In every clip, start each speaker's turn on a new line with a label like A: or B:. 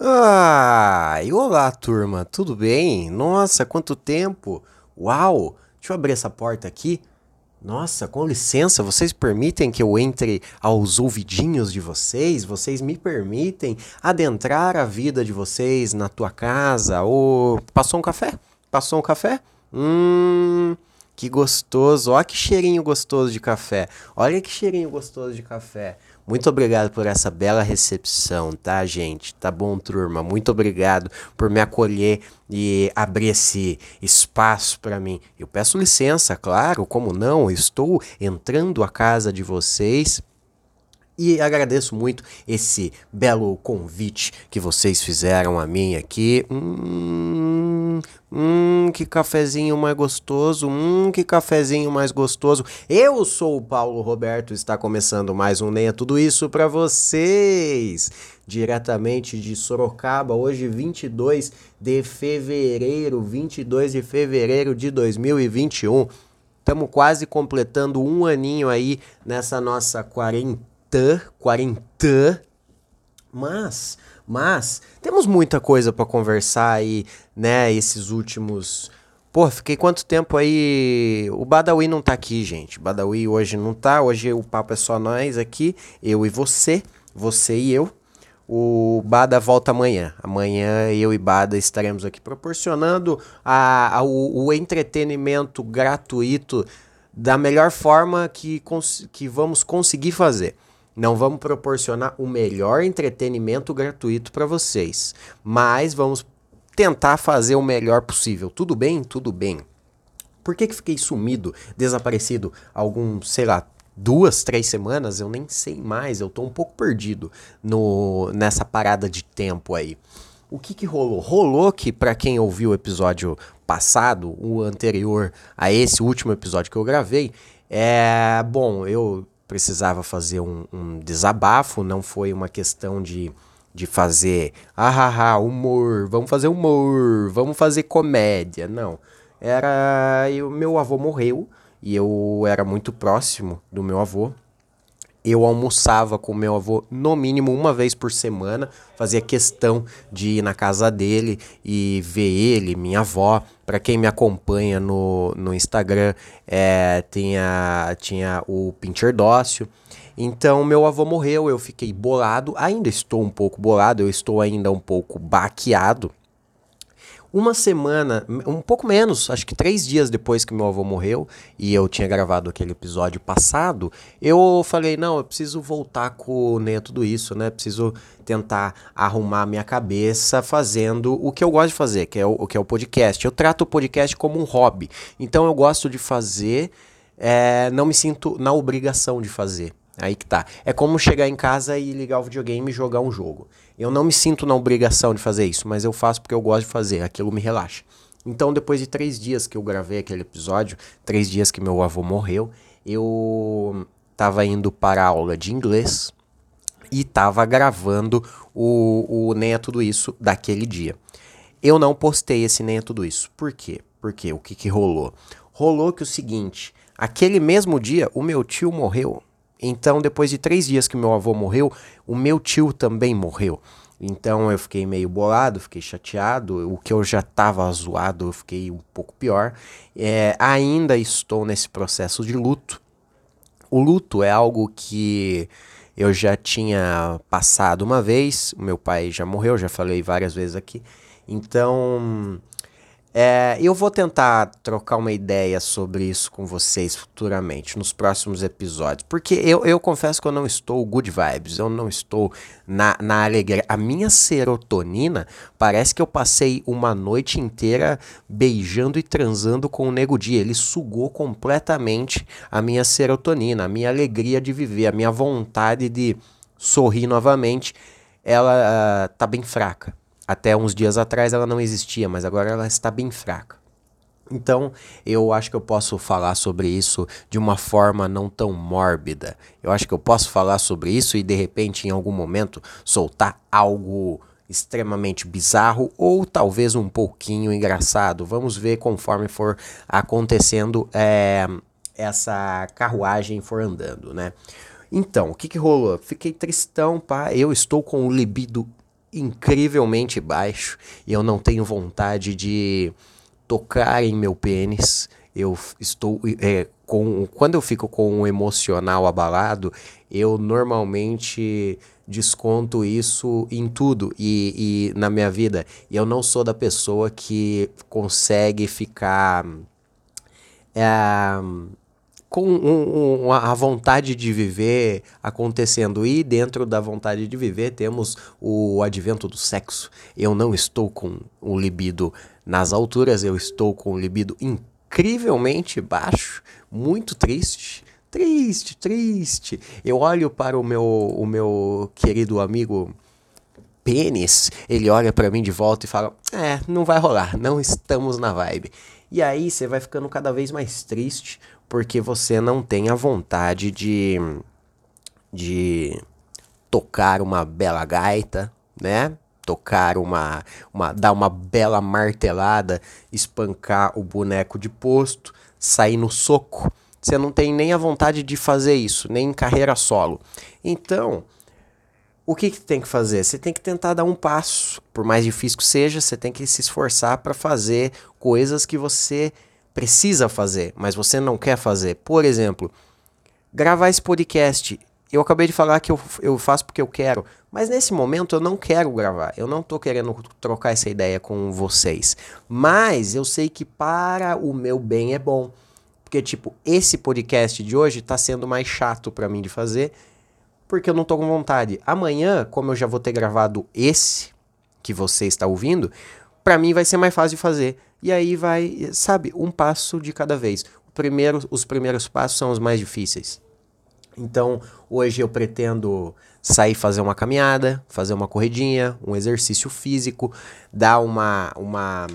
A: Ah, e olá turma, tudo bem? Nossa, quanto tempo! Uau! Deixa eu abrir essa porta aqui. Nossa, com licença, vocês permitem que eu entre aos ouvidinhos de vocês? Vocês me permitem adentrar a vida de vocês na tua casa? Ou passou um café? Passou um café? Hum, que gostoso. Olha que cheirinho gostoso de café. Olha que cheirinho gostoso de café. Muito obrigado por essa bela recepção, tá, gente? Tá bom, turma? Muito obrigado por me acolher e abrir esse espaço para mim. Eu peço licença, claro, como não? estou entrando à casa de vocês e agradeço muito esse belo convite que vocês fizeram a mim aqui. Hum, hum, que cafezinho mais gostoso. Hum, que cafezinho mais gostoso. Eu sou o Paulo Roberto, está começando mais um Nem é Tudo Isso para vocês. Diretamente de Sorocaba, hoje 22 de fevereiro, 22 de fevereiro de 2021. Estamos quase completando um aninho aí nessa nossa quarentena quarentã, mas, mas temos muita coisa para conversar aí, né, esses últimos Pô, fiquei quanto tempo aí? O Badawi não tá aqui, gente. Badawi hoje não tá. Hoje o papo é só nós aqui, eu e você, você e eu. O Bada volta amanhã. Amanhã eu e Bada estaremos aqui proporcionando a, a o, o entretenimento gratuito da melhor forma que, que vamos conseguir fazer. Não vamos proporcionar o melhor entretenimento gratuito para vocês, mas vamos tentar fazer o melhor possível. Tudo bem? Tudo bem. Por que, que fiquei sumido, desaparecido algum, sei lá, duas, três semanas? Eu nem sei mais, eu tô um pouco perdido no nessa parada de tempo aí. O que que rolou? Rolou que para quem ouviu o episódio passado, o anterior a esse último episódio que eu gravei, é bom, eu precisava fazer um, um desabafo, não foi uma questão de, de fazer, ah, ah, humor, vamos fazer humor, vamos fazer comédia, não. Era, o meu avô morreu e eu era muito próximo do meu avô, eu almoçava com meu avô no mínimo uma vez por semana, fazia questão de ir na casa dele e ver ele, minha avó. Para quem me acompanha no, no Instagram, é, tinha, tinha o Pincher Dócio. Então, meu avô morreu, eu fiquei bolado, ainda estou um pouco bolado, eu estou ainda um pouco baqueado uma semana, um pouco menos, acho que três dias depois que meu avô morreu, e eu tinha gravado aquele episódio passado, eu falei, não, eu preciso voltar com né, tudo isso, né? Preciso tentar arrumar minha cabeça fazendo o que eu gosto de fazer, que é o, que é o podcast. Eu trato o podcast como um hobby. Então eu gosto de fazer, é, não me sinto na obrigação de fazer. Aí que tá. É como chegar em casa e ligar o videogame e jogar um jogo. Eu não me sinto na obrigação de fazer isso, mas eu faço porque eu gosto de fazer, aquilo me relaxa. Então, depois de três dias que eu gravei aquele episódio, três dias que meu avô morreu, eu tava indo para a aula de inglês e tava gravando o, o Nem é Tudo Isso daquele dia. Eu não postei esse Nem é Tudo Isso. Por quê? Porque o que, que rolou? Rolou que o seguinte, aquele mesmo dia o meu tio morreu então, depois de três dias que meu avô morreu, o meu tio também morreu. Então eu fiquei meio bolado, fiquei chateado. O que eu já estava zoado, eu fiquei um pouco pior. É, ainda estou nesse processo de luto. O luto é algo que eu já tinha passado uma vez. O meu pai já morreu, já falei várias vezes aqui. Então é, eu vou tentar trocar uma ideia sobre isso com vocês futuramente, nos próximos episódios. Porque eu, eu confesso que eu não estou good vibes, eu não estou na, na alegria. A minha serotonina parece que eu passei uma noite inteira beijando e transando com o Nego Dia. Ele sugou completamente a minha serotonina, a minha alegria de viver, a minha vontade de sorrir novamente. Ela uh, tá bem fraca. Até uns dias atrás ela não existia, mas agora ela está bem fraca. Então, eu acho que eu posso falar sobre isso de uma forma não tão mórbida. Eu acho que eu posso falar sobre isso e de repente, em algum momento, soltar algo extremamente bizarro ou talvez um pouquinho engraçado. Vamos ver conforme for acontecendo é, essa carruagem for andando, né? Então, o que, que rolou? Fiquei tristão, pá. Eu estou com o libido incrivelmente baixo e eu não tenho vontade de tocar em meu pênis. Eu estou é, com quando eu fico com o emocional abalado, eu normalmente desconto isso em tudo e, e na minha vida. E eu não sou da pessoa que consegue ficar é, com um, um, a vontade de viver acontecendo. E dentro da vontade de viver temos o advento do sexo. Eu não estou com o libido nas alturas, eu estou com o libido incrivelmente baixo, muito triste. Triste, triste. Eu olho para o meu, o meu querido amigo pênis, ele olha para mim de volta e fala: É, não vai rolar, não estamos na vibe. E aí você vai ficando cada vez mais triste porque você não tem a vontade de, de tocar uma bela gaita, né? Tocar uma, uma. dar uma bela martelada, espancar o boneco de posto, sair no soco. Você não tem nem a vontade de fazer isso, nem em carreira solo. Então, o que, que tem que fazer? Você tem que tentar dar um passo. Por mais difícil que seja, você tem que se esforçar para fazer coisas que você precisa fazer, mas você não quer fazer. Por exemplo, gravar esse podcast. Eu acabei de falar que eu, eu faço porque eu quero, mas nesse momento eu não quero gravar. Eu não estou querendo trocar essa ideia com vocês. Mas eu sei que para o meu bem é bom. Porque, tipo, esse podcast de hoje está sendo mais chato para mim de fazer porque eu não tô com vontade. Amanhã, como eu já vou ter gravado esse que você está ouvindo, para mim vai ser mais fácil de fazer. E aí vai, sabe, um passo de cada vez. O primeiro, os primeiros passos são os mais difíceis. Então, hoje eu pretendo sair fazer uma caminhada, fazer uma corridinha, um exercício físico, dar uma uma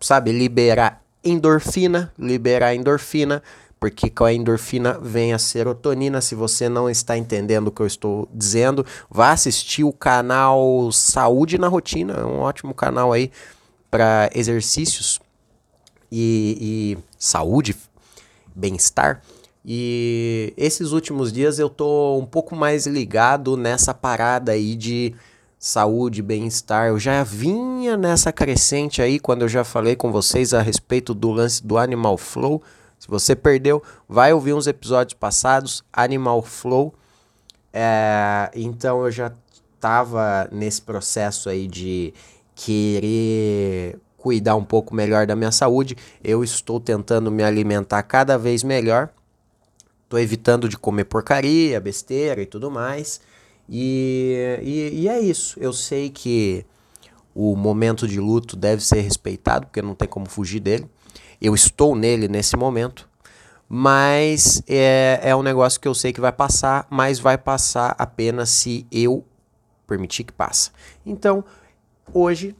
A: sabe, liberar endorfina, liberar endorfina porque com a endorfina vem a serotonina. Se você não está entendendo o que eu estou dizendo, vá assistir o canal Saúde na Rotina, é um ótimo canal aí para exercícios e, e saúde, bem-estar. E esses últimos dias eu tô um pouco mais ligado nessa parada aí de saúde, bem-estar. Eu já vinha nessa crescente aí quando eu já falei com vocês a respeito do lance do Animal Flow se você perdeu, vai ouvir uns episódios passados, Animal Flow. É, então eu já estava nesse processo aí de querer cuidar um pouco melhor da minha saúde. Eu estou tentando me alimentar cada vez melhor. Estou evitando de comer porcaria, besteira e tudo mais. E, e, e, é isso. Eu sei que o momento de luto deve ser respeitado, porque não tem como fugir dele. Eu estou nele nesse momento, mas é, é um negócio que eu sei que vai passar, mas vai passar apenas se eu permitir que passe. Então, hoje,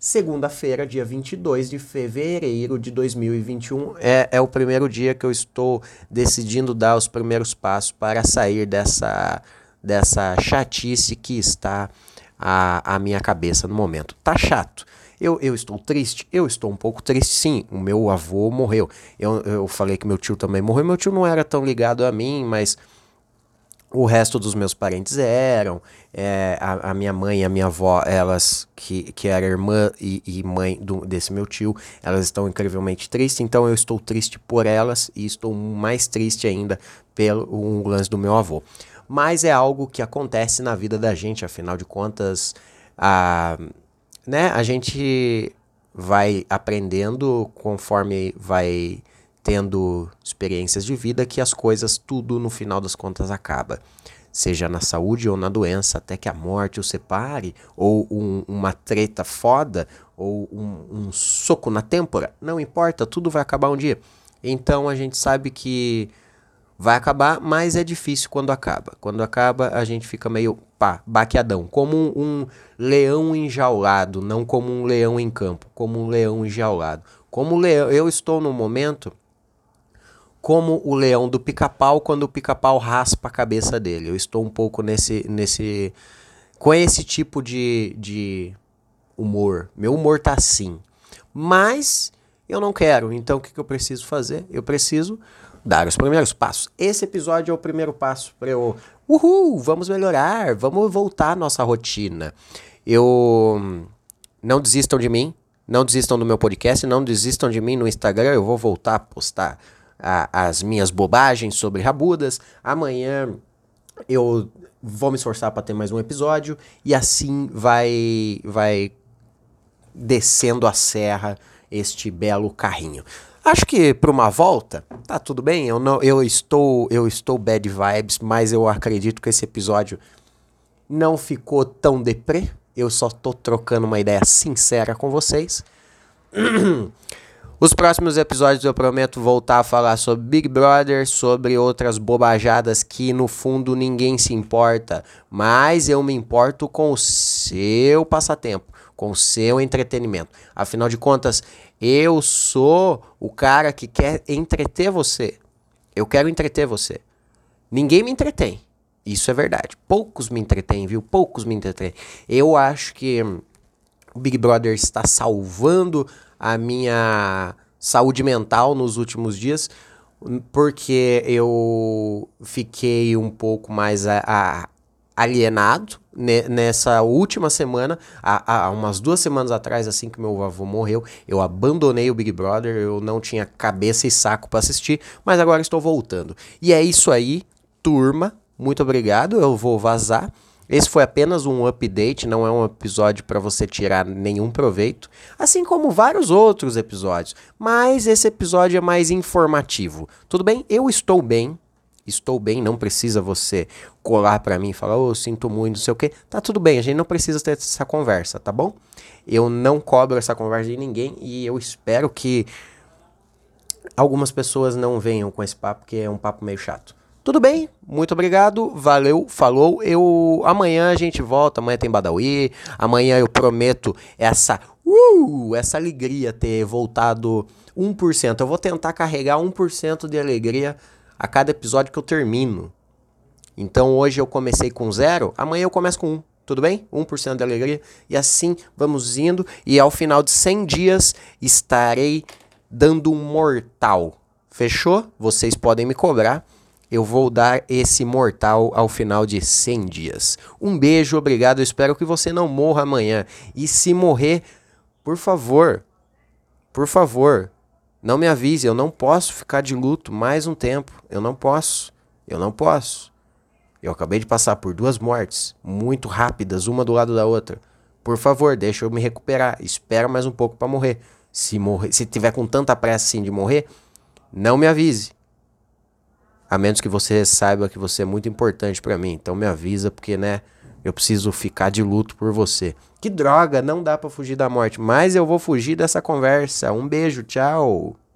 A: segunda-feira, dia 22 de fevereiro de 2021, é, é o primeiro dia que eu estou decidindo dar os primeiros passos para sair dessa, dessa chatice que está a, a minha cabeça no momento. Tá chato. Eu, eu estou triste? Eu estou um pouco triste, sim. O meu avô morreu. Eu, eu falei que meu tio também morreu. Meu tio não era tão ligado a mim, mas o resto dos meus parentes eram. É, a, a, minha mãe e a minha avó, elas, que, que era irmã e, e mãe do, desse meu tio, elas estão incrivelmente tristes. Então eu estou triste por elas e estou mais triste ainda pelo um lance do meu avô. Mas é algo que acontece na vida da gente, afinal de contas. A né, a gente vai aprendendo conforme vai tendo experiências de vida que as coisas tudo no final das contas acaba. Seja na saúde ou na doença, até que a morte o separe, ou um, uma treta foda, ou um, um soco na têmpora, não importa, tudo vai acabar um dia. Então a gente sabe que vai acabar, mas é difícil quando acaba. Quando acaba, a gente fica meio pá, baqueadão, como um, leão enjaulado, não como um leão em campo, como um leão enjaulado. Como leão, eu estou no momento como o leão do pica-pau quando o pica-pau raspa a cabeça dele. Eu estou um pouco nesse nesse com esse tipo de, de humor. Meu humor tá assim. Mas eu não quero. Então o que, que eu preciso fazer? Eu preciso dar os primeiros passos. Esse episódio é o primeiro passo para eu Uhul, vamos melhorar, vamos voltar à nossa rotina. Eu não desistam de mim, não desistam do meu podcast, não desistam de mim no Instagram, eu vou voltar a postar a, as minhas bobagens sobre rabudas. Amanhã eu vou me esforçar para ter mais um episódio e assim vai vai descendo a serra este belo carrinho. Acho que para uma volta tá tudo bem. Eu não eu estou eu estou bad vibes, mas eu acredito que esse episódio não ficou tão deprê. Eu só tô trocando uma ideia sincera com vocês. Os próximos episódios eu prometo voltar a falar sobre Big Brother, sobre outras bobajadas que no fundo ninguém se importa, mas eu me importo com o seu passatempo, com o seu entretenimento. Afinal de contas, eu sou o cara que quer entreter você. Eu quero entreter você. Ninguém me entretém. Isso é verdade. Poucos me entretêm, viu? Poucos me entretêm. Eu acho que o Big Brother está salvando a minha saúde mental nos últimos dias, porque eu fiquei um pouco mais a, a, alienado nessa última semana, há, há, umas duas semanas atrás, assim que meu avô morreu, eu abandonei o Big Brother, eu não tinha cabeça e saco para assistir, mas agora estou voltando. E é isso aí, turma. Muito obrigado, eu vou vazar. Esse foi apenas um update, não é um episódio para você tirar nenhum proveito, assim como vários outros episódios, mas esse episódio é mais informativo. Tudo bem? Eu estou bem, estou bem, não precisa você colar para mim e falar, oh, sinto muito, não sei o que. Tá tudo bem, a gente não precisa ter essa conversa, tá bom? Eu não cobro essa conversa de ninguém e eu espero que algumas pessoas não venham com esse papo, que é um papo meio chato. Tudo bem, muito obrigado, valeu, falou. Eu amanhã a gente volta, amanhã tem Badawi, amanhã eu prometo essa uh, essa alegria ter voltado 1%. Eu vou tentar carregar 1% de alegria a cada episódio que eu termino. Então hoje eu comecei com zero, amanhã eu começo com 1. Tudo bem? 1% de alegria. E assim vamos indo. E ao final de 100 dias estarei dando um mortal. Fechou? Vocês podem me cobrar eu vou dar esse mortal ao final de 100 dias. Um beijo, obrigado. Eu espero que você não morra amanhã. E se morrer, por favor, por favor, não me avise. Eu não posso ficar de luto mais um tempo. Eu não posso. Eu não posso. Eu acabei de passar por duas mortes muito rápidas, uma do lado da outra. Por favor, deixa eu me recuperar. Espera mais um pouco para morrer. Se morrer, se tiver com tanta pressa assim de morrer, não me avise. A menos que você saiba que você é muito importante para mim. Então me avisa, porque, né? Eu preciso ficar de luto por você. Que droga, não dá para fugir da morte. Mas eu vou fugir dessa conversa. Um beijo, tchau.